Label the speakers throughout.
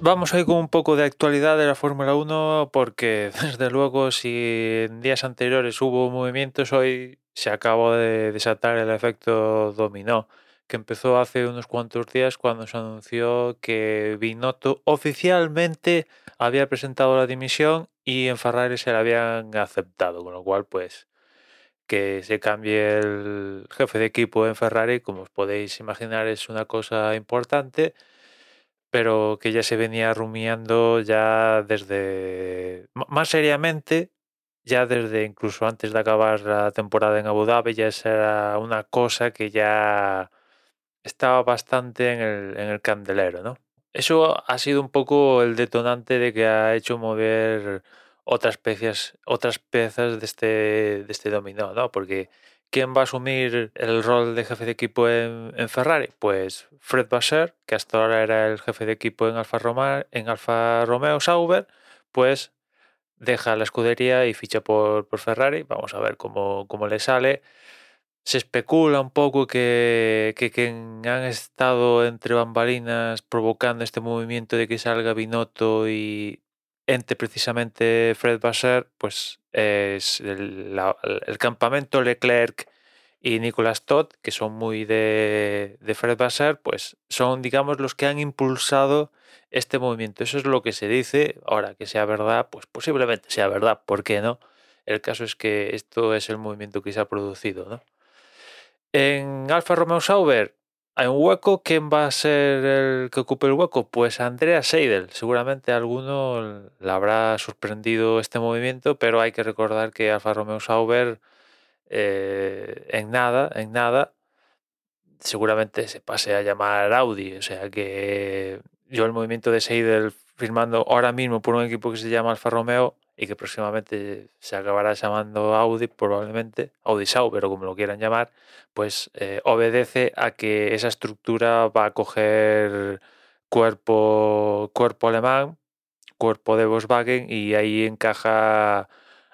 Speaker 1: vamos a ir con un poco de actualidad de la Fórmula 1 porque desde luego si en días anteriores hubo movimientos, hoy se acabó de desatar el efecto dominó que empezó hace unos cuantos días cuando se anunció que Binotto oficialmente había presentado la dimisión y en Ferrari se la habían aceptado, con lo cual pues que se cambie el jefe de equipo en Ferrari, como os podéis imaginar, es una cosa importante, pero que ya se venía rumiando ya desde, más seriamente, ya desde incluso antes de acabar la temporada en Abu Dhabi, ya era una cosa que ya estaba bastante en el, en el candelero, ¿no? Eso ha sido un poco el detonante de que ha hecho mover otras piezas, otras piezas de este, de este dominó, ¿no? Porque ¿quién va a asumir el rol de jefe de equipo en, Ferrari? Pues Fred Vasseur, que hasta ahora era el jefe de equipo en Alfa, Romeo, en Alfa Romeo Sauber, pues deja la escudería y ficha por, por Ferrari. Vamos a ver cómo, cómo le sale se especula un poco que, que quien han estado entre bambalinas provocando este movimiento de que salga Binotto y entre precisamente Fred Vasseur, pues es el, campamento Leclerc y Nicolas Todd, que son muy de, de Fred Vasseur, pues son, digamos, los que han impulsado este movimiento. Eso es lo que se dice. Ahora, que sea verdad, pues posiblemente sea verdad, ¿por qué no? El caso es que esto es el movimiento que se ha producido, ¿no? En Alfa Romeo Sauber hay un hueco. ¿Quién va a ser el que ocupe el hueco? Pues Andrea Seidel. Seguramente alguno le habrá sorprendido este movimiento, pero hay que recordar que Alfa Romeo Sauber eh, en nada, en nada, seguramente se pase a llamar Audi. O sea que yo el movimiento de Seidel firmando ahora mismo por un equipo que se llama Alfa Romeo y que próximamente se acabará llamando Audi, probablemente, Audi Sauber o como lo quieran llamar, pues eh, obedece a que esa estructura va a coger cuerpo, cuerpo alemán, cuerpo de Volkswagen y ahí encaja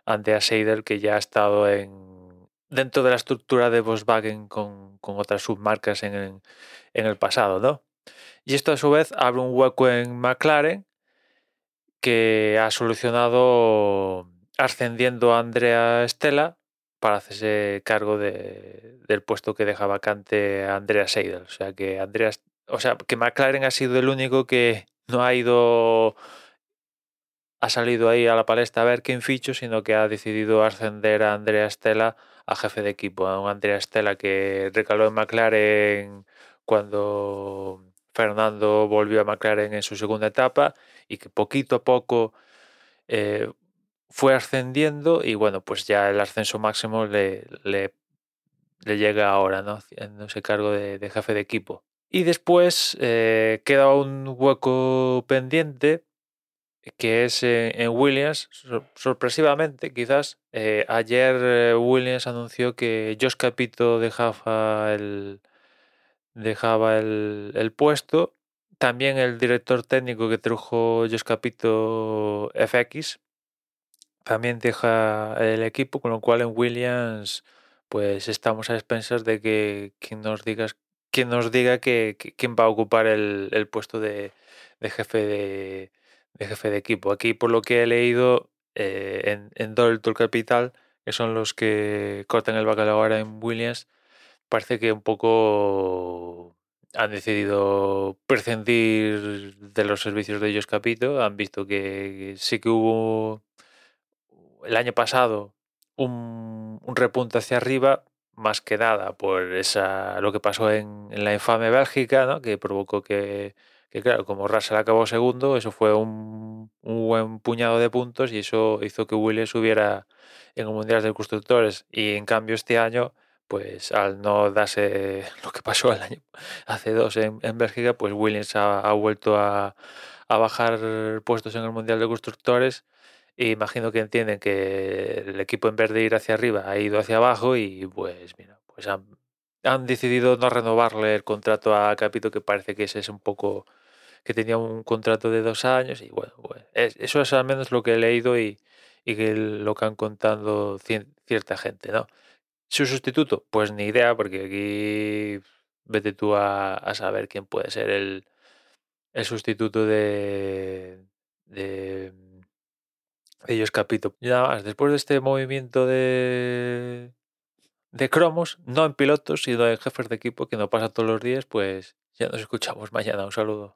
Speaker 1: Andrea Seidel que ya ha estado en dentro de la estructura de Volkswagen con, otras submarcas en en el pasado, ¿no? Y esto a su vez abre un hueco en McLaren que ha solucionado ascendiendo a Andrea Stella para hacerse cargo del puesto que deja vacante a Andrea Seidel. O sea que Andrea, o sea que McLaren ha sido el único que no ha ido ha salido ahí a la palestra a ver quién ficho, sino que ha decidido ascender a Andrea Stella a jefe de equipo, a un Andrea Stella que recaló en McLaren cuando Fernando volvió a McLaren en su segunda etapa y que poquito a poco eh, fue ascendiendo y bueno, pues ya el ascenso máximo le, le, llega ahora, ¿no? ese cargo de, jefe de equipo. Y después eh, queda un hueco pendiente que es en, Williams, sorpresivamente quizás. Eh, ayer Williams anunció que Josh Capito dejaba el, dejaba el, el puesto también el director técnico que trajo Jos Capito FX también deja el equipo, con lo cual en Williams pues estamos a expensas de que quien nos diga, quien nos diga que, quién va a ocupar el, puesto de, jefe de, jefe de equipo. Aquí por lo que he leído eh, en, en Tour Capital, que son los que cortan el bacalao ahora en Williams, parece que un poco han decidido prescindir de los servicios de ellos Capito. Han visto que sí que hubo el año pasado un, repunte hacia arriba, más que nada por esa lo que pasó en, la infame Bélgica, ¿no? que provocó que, claro, como Russell acabó segundo, eso fue un, un, buen puñado de puntos y eso hizo que Williams subiera en el Mundial de Constructores. Y en cambio este año pues al no darse lo que pasó el año hace dos en, Bélgica, pues Williams ha, vuelto a, bajar puestos en el Mundial de Constructores. E imagino que entienden que el equipo en vez de ir hacia arriba ha ido hacia abajo y pues mira, pues han, decidido no renovarle el contrato a Capito que parece que ese es un poco que tenía un contrato de dos años y bueno, pues, eso es al menos lo que he leído y, y que lo que han contado cierta gente, ¿no? Su sustituto, pues ni idea, porque aquí vete tú a, saber quién puede ser el, el sustituto de, de, ellos capito. Y nada más, después de este movimiento de, de cromos, no en pilotos, sino en jefes de equipo, que no pasa todos los días, pues ya nos escuchamos mañana. Un saludo.